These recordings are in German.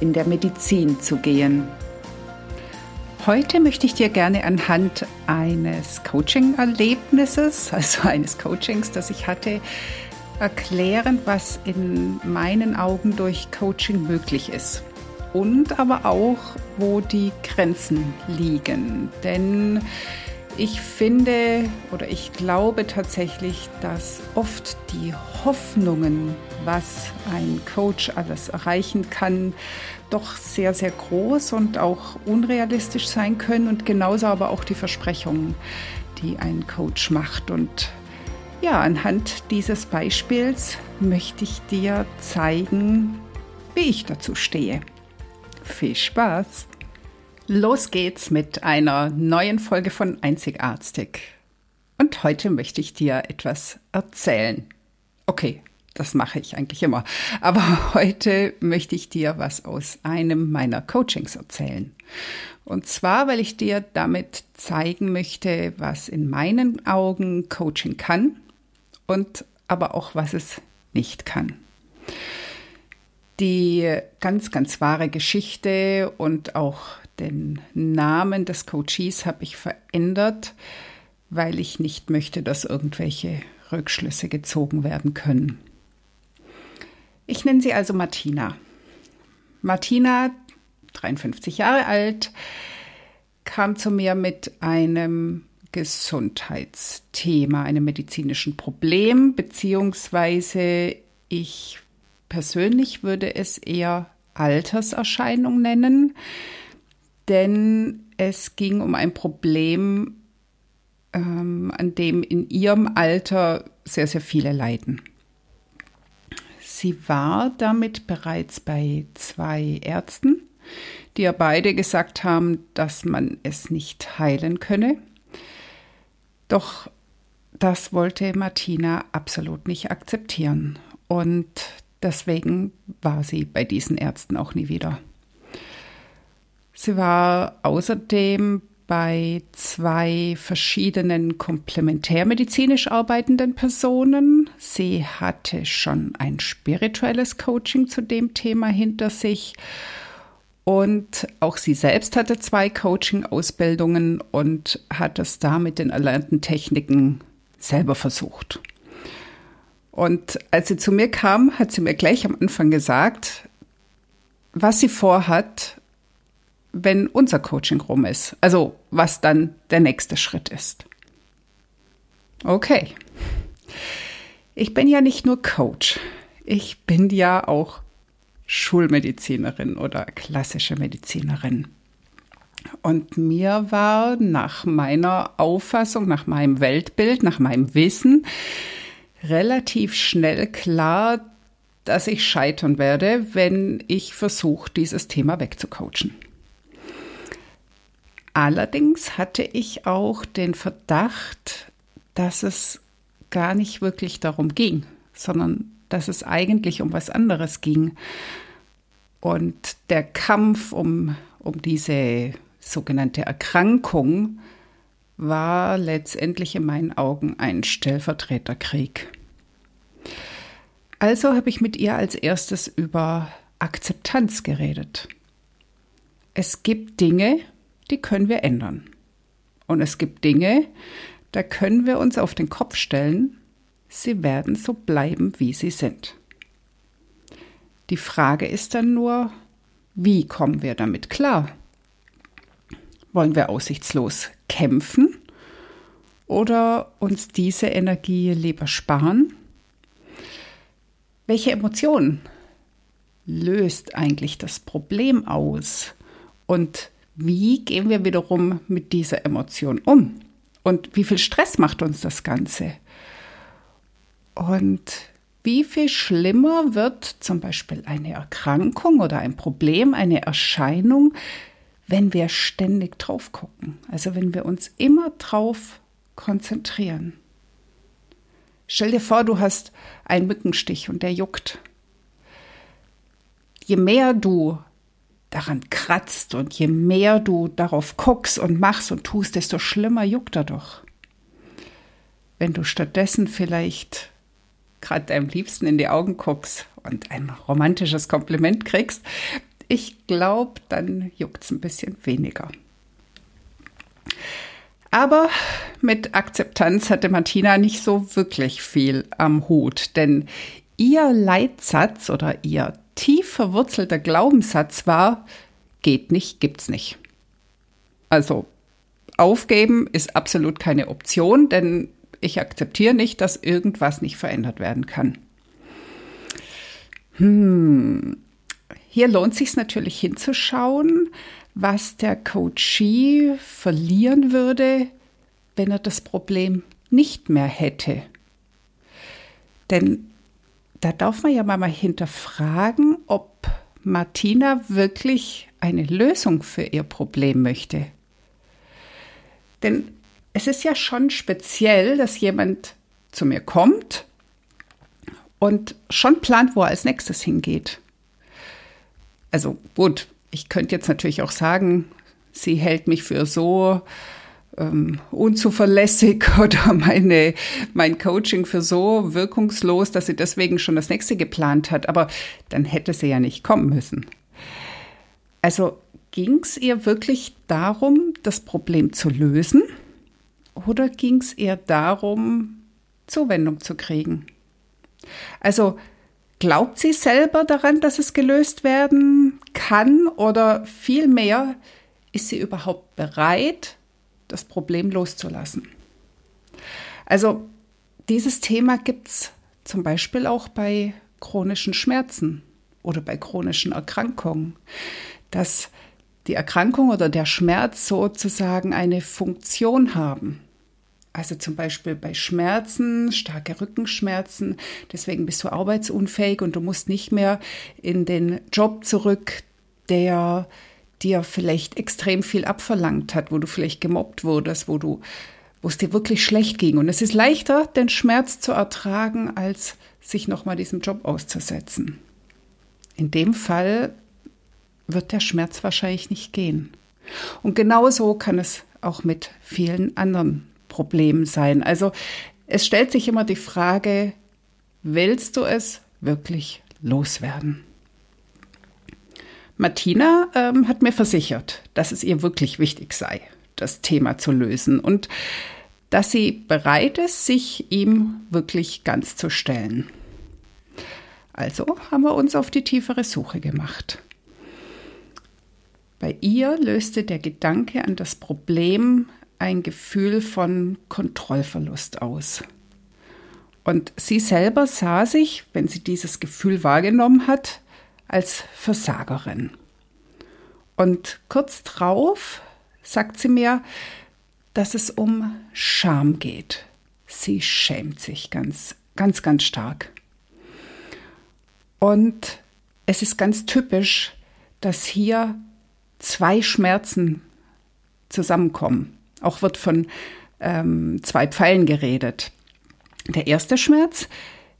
in der Medizin zu gehen. Heute möchte ich dir gerne anhand eines Coaching-Erlebnisses, also eines Coachings, das ich hatte, erklären, was in meinen Augen durch Coaching möglich ist. Und aber auch, wo die Grenzen liegen. Denn ich finde oder ich glaube tatsächlich, dass oft die Hoffnungen, was ein Coach alles erreichen kann, doch sehr, sehr groß und auch unrealistisch sein können und genauso aber auch die Versprechungen, die ein Coach macht. Und ja, anhand dieses Beispiels möchte ich dir zeigen, wie ich dazu stehe. Viel Spaß! Los geht's mit einer neuen Folge von Einzigartig. Und heute möchte ich dir etwas erzählen. Okay, das mache ich eigentlich immer. Aber heute möchte ich dir was aus einem meiner Coachings erzählen. Und zwar, weil ich dir damit zeigen möchte, was in meinen Augen Coaching kann und aber auch was es nicht kann. Die ganz, ganz wahre Geschichte und auch den Namen des Coaches habe ich verändert, weil ich nicht möchte, dass irgendwelche Rückschlüsse gezogen werden können. Ich nenne sie also Martina. Martina, 53 Jahre alt, kam zu mir mit einem Gesundheitsthema, einem medizinischen Problem, beziehungsweise ich persönlich würde es eher Alterserscheinung nennen denn es ging um ein Problem, ähm, an dem in ihrem Alter sehr, sehr viele leiden. Sie war damit bereits bei zwei Ärzten, die ja beide gesagt haben, dass man es nicht heilen könne. Doch das wollte Martina absolut nicht akzeptieren. Und deswegen war sie bei diesen Ärzten auch nie wieder. Sie war außerdem bei zwei verschiedenen komplementärmedizinisch arbeitenden Personen. Sie hatte schon ein spirituelles Coaching zu dem Thema hinter sich. Und auch sie selbst hatte zwei Coaching-Ausbildungen und hat es da mit den erlernten Techniken selber versucht. Und als sie zu mir kam, hat sie mir gleich am Anfang gesagt, was sie vorhat, wenn unser Coaching rum ist. Also was dann der nächste Schritt ist. Okay. Ich bin ja nicht nur Coach. Ich bin ja auch Schulmedizinerin oder klassische Medizinerin. Und mir war nach meiner Auffassung, nach meinem Weltbild, nach meinem Wissen relativ schnell klar, dass ich scheitern werde, wenn ich versuche, dieses Thema wegzucoachen. Allerdings hatte ich auch den Verdacht, dass es gar nicht wirklich darum ging, sondern dass es eigentlich um was anderes ging. Und der Kampf um, um diese sogenannte Erkrankung war letztendlich in meinen Augen ein Stellvertreterkrieg. Also habe ich mit ihr als erstes über Akzeptanz geredet. Es gibt Dinge, die können wir ändern. Und es gibt Dinge, da können wir uns auf den Kopf stellen, sie werden so bleiben, wie sie sind. Die Frage ist dann nur, wie kommen wir damit klar? Wollen wir aussichtslos kämpfen oder uns diese Energie lieber sparen? Welche Emotion löst eigentlich das Problem aus? Und wie gehen wir wiederum mit dieser Emotion um? Und wie viel Stress macht uns das Ganze? Und wie viel schlimmer wird zum Beispiel eine Erkrankung oder ein Problem, eine Erscheinung, wenn wir ständig drauf gucken. Also wenn wir uns immer drauf konzentrieren. Stell dir vor, du hast einen Mückenstich und der juckt. Je mehr du daran kratzt und je mehr du darauf guckst und machst und tust, desto schlimmer juckt er doch. Wenn du stattdessen vielleicht gerade deinem Liebsten in die Augen guckst und ein romantisches Kompliment kriegst, ich glaube, dann juckt es ein bisschen weniger. Aber mit Akzeptanz hatte Martina nicht so wirklich viel am Hut, denn ihr Leitsatz oder ihr tief verwurzelter Glaubenssatz war, geht nicht, gibt's nicht. Also aufgeben ist absolut keine Option, denn ich akzeptiere nicht, dass irgendwas nicht verändert werden kann. Hm. Hier lohnt sich natürlich hinzuschauen, was der Coachee verlieren würde, wenn er das Problem nicht mehr hätte. Denn da darf man ja mal hinterfragen, ob Martina wirklich eine Lösung für ihr Problem möchte. Denn es ist ja schon speziell, dass jemand zu mir kommt und schon plant, wo er als nächstes hingeht. Also gut, ich könnte jetzt natürlich auch sagen, sie hält mich für so ähm, unzuverlässig oder meine, mein Coaching für so wirkungslos, dass sie deswegen schon das nächste geplant hat. Aber dann hätte sie ja nicht kommen müssen. Also ging es ihr wirklich darum, das Problem zu lösen? Oder ging es eher darum, Zuwendung zu kriegen? Also glaubt sie selber daran, dass es gelöst werden kann oder vielmehr ist sie überhaupt bereit, das Problem loszulassen? Also dieses Thema gibt es zum Beispiel auch bei chronischen Schmerzen oder bei chronischen Erkrankungen, dass die Erkrankung oder der Schmerz sozusagen eine Funktion haben. Also zum Beispiel bei Schmerzen, starke Rückenschmerzen, deswegen bist du arbeitsunfähig und du musst nicht mehr in den Job zurück, der dir vielleicht extrem viel abverlangt hat, wo du vielleicht gemobbt wurdest, wo du, wo es dir wirklich schlecht ging. Und es ist leichter, den Schmerz zu ertragen, als sich nochmal diesem Job auszusetzen. In dem Fall wird der Schmerz wahrscheinlich nicht gehen. Und genauso kann es auch mit vielen anderen Problemen sein. Also es stellt sich immer die Frage, willst du es wirklich loswerden? Martina ähm, hat mir versichert, dass es ihr wirklich wichtig sei, das Thema zu lösen und dass sie bereit ist, sich ihm wirklich ganz zu stellen. Also haben wir uns auf die tiefere Suche gemacht. Bei ihr löste der Gedanke an das Problem ein Gefühl von Kontrollverlust aus. Und sie selber sah sich, wenn sie dieses Gefühl wahrgenommen hat, als Versagerin. Und kurz drauf sagt sie mir, dass es um Scham geht. Sie schämt sich ganz, ganz, ganz stark. Und es ist ganz typisch, dass hier zwei Schmerzen zusammenkommen. Auch wird von ähm, zwei Pfeilen geredet. Der erste Schmerz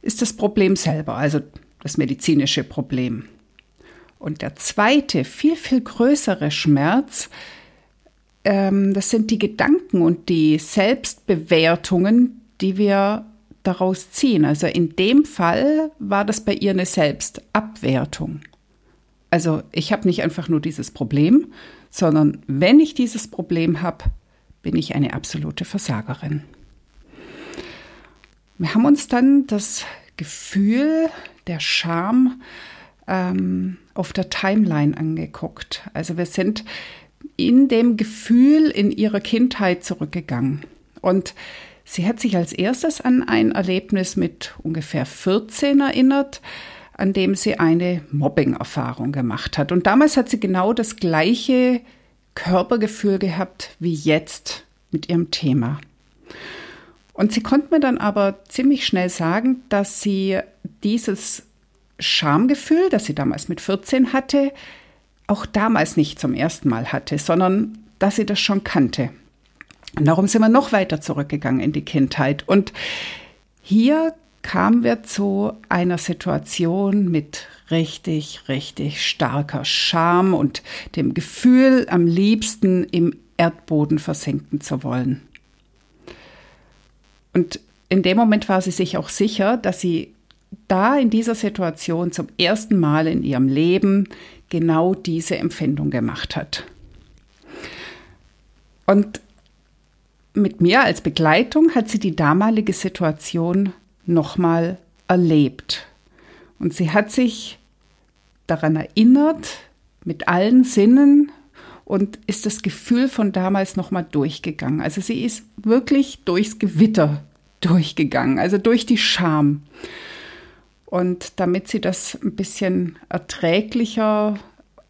ist das Problem selber, also das medizinische Problem. Und der zweite, viel, viel größere Schmerz, ähm, das sind die Gedanken und die Selbstbewertungen, die wir daraus ziehen. Also in dem Fall war das bei ihr eine Selbstabwertung. Also ich habe nicht einfach nur dieses Problem, sondern wenn ich dieses Problem habe, bin ich eine absolute Versagerin. Wir haben uns dann das Gefühl der Scham ähm, auf der Timeline angeguckt. Also wir sind in dem Gefühl in ihrer Kindheit zurückgegangen. Und sie hat sich als erstes an ein Erlebnis mit ungefähr 14 erinnert, an dem sie eine Mobbing-Erfahrung gemacht hat. Und damals hat sie genau das gleiche Körpergefühl gehabt wie jetzt mit ihrem Thema. Und sie konnte mir dann aber ziemlich schnell sagen, dass sie dieses Schamgefühl, das sie damals mit 14 hatte, auch damals nicht zum ersten Mal hatte, sondern dass sie das schon kannte. Und darum sind wir noch weiter zurückgegangen in die Kindheit. Und hier kamen wir zu einer Situation mit richtig, richtig starker Scham und dem Gefühl, am liebsten im Erdboden versinken zu wollen. Und in dem Moment war sie sich auch sicher, dass sie da in dieser Situation zum ersten Mal in ihrem Leben genau diese Empfindung gemacht hat. Und mit mir als Begleitung hat sie die damalige Situation nochmal erlebt. Und sie hat sich daran erinnert, mit allen Sinnen und ist das Gefühl von damals nochmal durchgegangen. Also sie ist wirklich durchs Gewitter durchgegangen, also durch die Scham. Und damit sie das ein bisschen erträglicher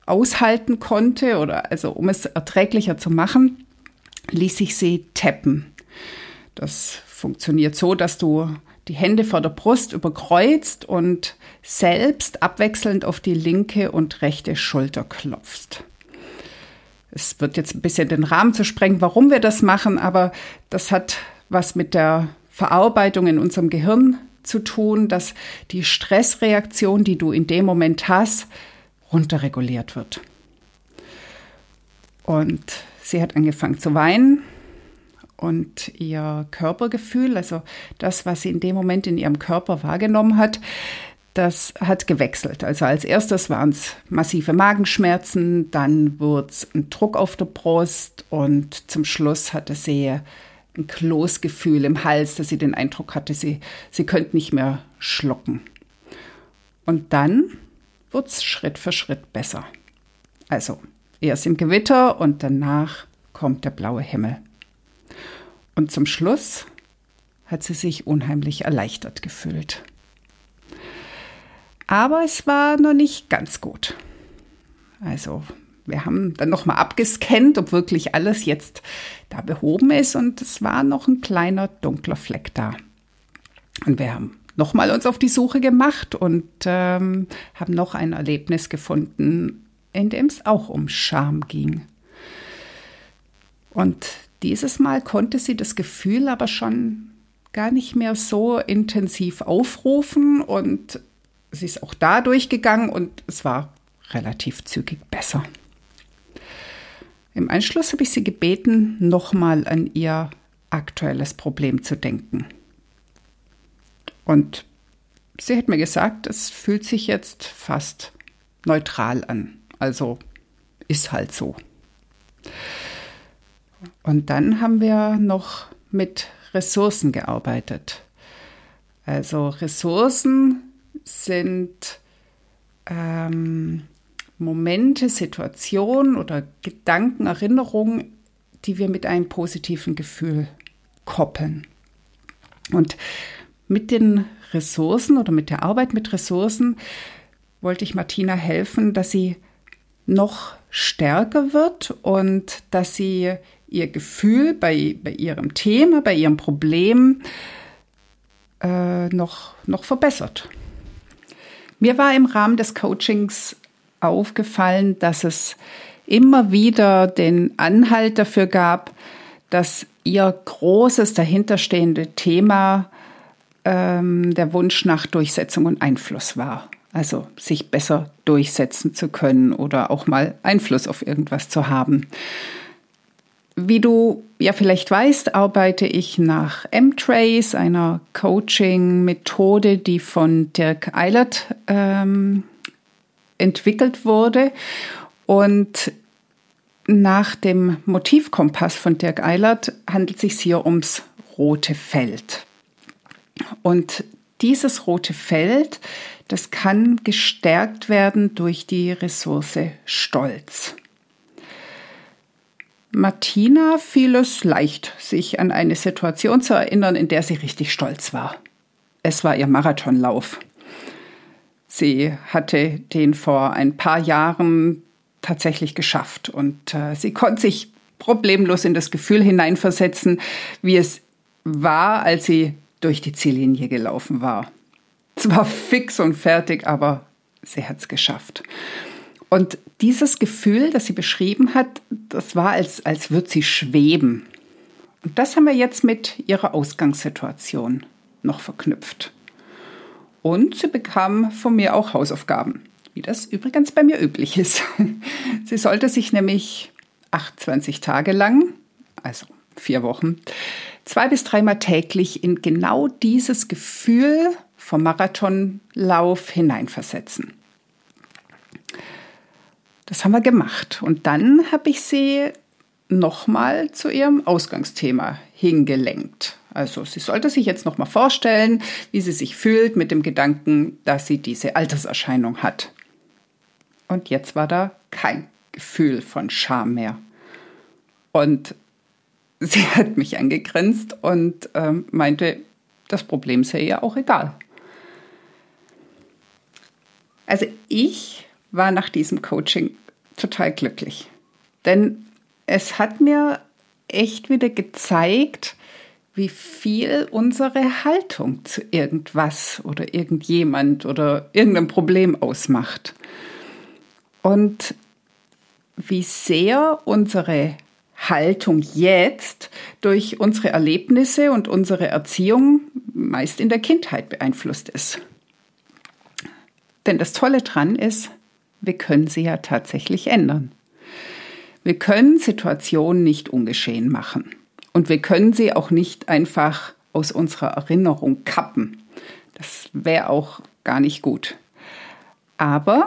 aushalten konnte oder also um es erträglicher zu machen, ließ ich sie tappen. Das funktioniert so, dass du die Hände vor der Brust überkreuzt und selbst abwechselnd auf die linke und rechte Schulter klopfst. Es wird jetzt ein bisschen den Rahmen zu sprengen, warum wir das machen, aber das hat was mit der Verarbeitung in unserem Gehirn zu tun, dass die Stressreaktion, die du in dem Moment hast, runterreguliert wird. Und sie hat angefangen zu weinen und ihr Körpergefühl, also das, was sie in dem Moment in ihrem Körper wahrgenommen hat, das hat gewechselt. Also als erstes waren es massive Magenschmerzen, dann wurde es ein Druck auf der Brust und zum Schluss hatte sie ein Kloßgefühl im Hals, dass sie den Eindruck hatte, sie, sie könnte nicht mehr schlucken. Und dann wird es Schritt für Schritt besser. Also erst im Gewitter und danach kommt der blaue Himmel. Und zum Schluss hat sie sich unheimlich erleichtert gefühlt. Aber es war noch nicht ganz gut. Also wir haben dann nochmal abgescannt, ob wirklich alles jetzt da behoben ist und es war noch ein kleiner dunkler Fleck da. Und wir haben nochmal uns auf die Suche gemacht und ähm, haben noch ein Erlebnis gefunden, in dem es auch um Scham ging. Und dieses Mal konnte sie das Gefühl aber schon gar nicht mehr so intensiv aufrufen und sie ist auch da durchgegangen und es war relativ zügig besser. Im Anschluss habe ich sie gebeten, nochmal an ihr aktuelles Problem zu denken. Und sie hat mir gesagt, es fühlt sich jetzt fast neutral an. Also ist halt so. Und dann haben wir noch mit Ressourcen gearbeitet. Also Ressourcen sind ähm, Momente, Situationen oder Gedanken, Erinnerungen, die wir mit einem positiven Gefühl koppeln. Und mit den Ressourcen oder mit der Arbeit mit Ressourcen wollte ich Martina helfen, dass sie noch stärker wird und dass sie ihr Gefühl bei, bei ihrem Thema, bei ihrem Problem äh, noch, noch verbessert. Mir war im Rahmen des Coachings aufgefallen, dass es immer wieder den Anhalt dafür gab, dass ihr großes dahinterstehende Thema ähm, der Wunsch nach Durchsetzung und Einfluss war. Also sich besser durchsetzen zu können oder auch mal Einfluss auf irgendwas zu haben. Wie du ja vielleicht weißt, arbeite ich nach M-Trace, einer Coaching-Methode, die von Dirk Eilert ähm, entwickelt wurde. Und nach dem Motivkompass von Dirk Eilert handelt es sich hier ums rote Feld. Und dieses rote Feld, das kann gestärkt werden durch die Ressource Stolz. Martina fiel es leicht, sich an eine Situation zu erinnern, in der sie richtig stolz war. Es war ihr Marathonlauf. Sie hatte den vor ein paar Jahren tatsächlich geschafft und äh, sie konnte sich problemlos in das Gefühl hineinversetzen, wie es war, als sie durch die Ziellinie gelaufen war. zwar fix und fertig, aber sie hat es geschafft. Und dieses Gefühl, das sie beschrieben hat, das war, als, als würde sie schweben. Und das haben wir jetzt mit ihrer Ausgangssituation noch verknüpft. Und sie bekam von mir auch Hausaufgaben, wie das übrigens bei mir üblich ist. Sie sollte sich nämlich 28 Tage lang, also vier Wochen, zwei bis dreimal täglich in genau dieses Gefühl vom Marathonlauf hineinversetzen. Das haben wir gemacht. Und dann habe ich sie nochmal zu ihrem Ausgangsthema hingelenkt. Also sie sollte sich jetzt nochmal vorstellen, wie sie sich fühlt mit dem Gedanken, dass sie diese Alterserscheinung hat. Und jetzt war da kein Gefühl von Scham mehr. Und sie hat mich angegrinst und ähm, meinte, das Problem sei ihr auch egal. Also ich war nach diesem Coaching total glücklich. Denn es hat mir echt wieder gezeigt, wie viel unsere Haltung zu irgendwas oder irgendjemand oder irgendeinem Problem ausmacht. Und wie sehr unsere Haltung jetzt durch unsere Erlebnisse und unsere Erziehung meist in der Kindheit beeinflusst ist. Denn das Tolle dran ist, wir können sie ja tatsächlich ändern. Wir können Situationen nicht ungeschehen machen. Und wir können sie auch nicht einfach aus unserer Erinnerung kappen. Das wäre auch gar nicht gut. Aber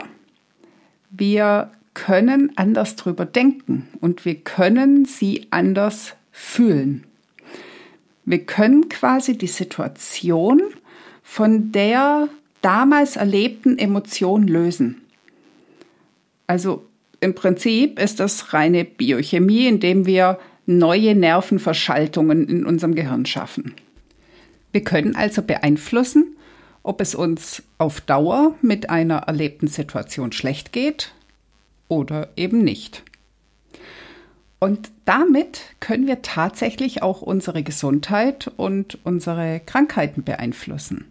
wir können anders drüber denken und wir können sie anders fühlen. Wir können quasi die Situation von der damals erlebten Emotion lösen. Also im Prinzip ist das reine Biochemie, indem wir neue Nervenverschaltungen in unserem Gehirn schaffen. Wir können also beeinflussen, ob es uns auf Dauer mit einer erlebten Situation schlecht geht oder eben nicht. Und damit können wir tatsächlich auch unsere Gesundheit und unsere Krankheiten beeinflussen.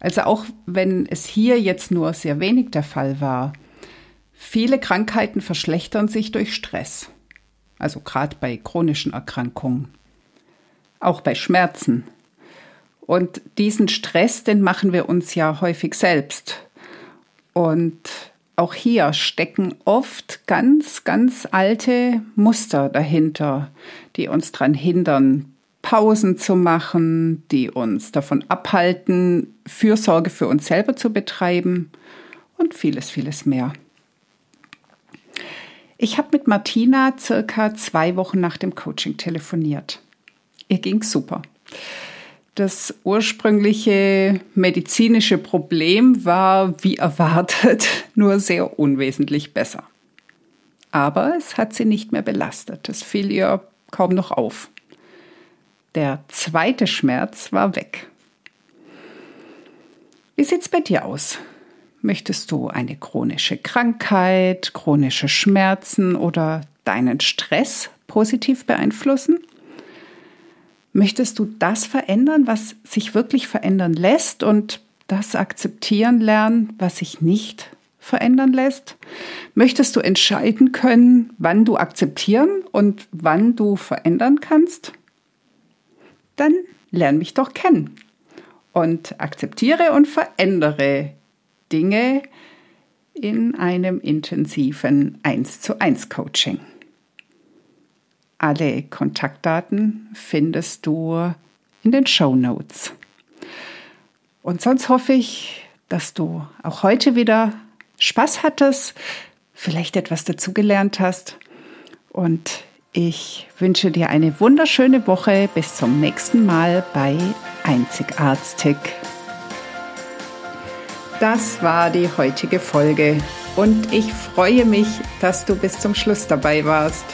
Also auch wenn es hier jetzt nur sehr wenig der Fall war, viele Krankheiten verschlechtern sich durch Stress. Also gerade bei chronischen Erkrankungen. Auch bei Schmerzen. Und diesen Stress, den machen wir uns ja häufig selbst. Und auch hier stecken oft ganz, ganz alte Muster dahinter, die uns daran hindern, Pausen zu machen, die uns davon abhalten, Fürsorge für uns selber zu betreiben und vieles, vieles mehr. Ich habe mit Martina circa zwei Wochen nach dem Coaching telefoniert. Ihr ging super. Das ursprüngliche medizinische Problem war, wie erwartet, nur sehr unwesentlich besser. Aber es hat sie nicht mehr belastet. Es fiel ihr kaum noch auf. Der zweite Schmerz war weg. Wie sieht's bei dir aus? Möchtest du eine chronische Krankheit, chronische Schmerzen oder deinen Stress positiv beeinflussen? Möchtest du das verändern, was sich wirklich verändern lässt und das akzeptieren lernen, was sich nicht verändern lässt? Möchtest du entscheiden können, wann du akzeptieren und wann du verändern kannst? dann lern mich doch kennen und akzeptiere und verändere Dinge in einem intensiven 1 zu 1 Coaching. Alle Kontaktdaten findest du in den Show Notes. Und sonst hoffe ich, dass du auch heute wieder Spaß hattest, vielleicht etwas dazugelernt hast und ich wünsche dir eine wunderschöne Woche. Bis zum nächsten Mal bei Einzigartig. Das war die heutige Folge und ich freue mich, dass du bis zum Schluss dabei warst.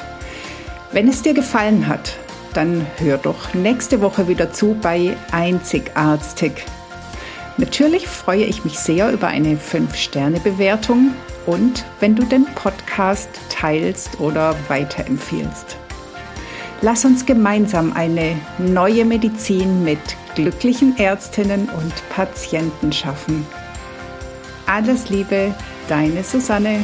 Wenn es dir gefallen hat, dann hör doch nächste Woche wieder zu bei Einzigartig. Natürlich freue ich mich sehr über eine 5-Sterne-Bewertung und wenn du den Podcast teilst oder weiterempfiehlst. Lass uns gemeinsam eine neue Medizin mit glücklichen Ärztinnen und Patienten schaffen. Alles Liebe, deine Susanne.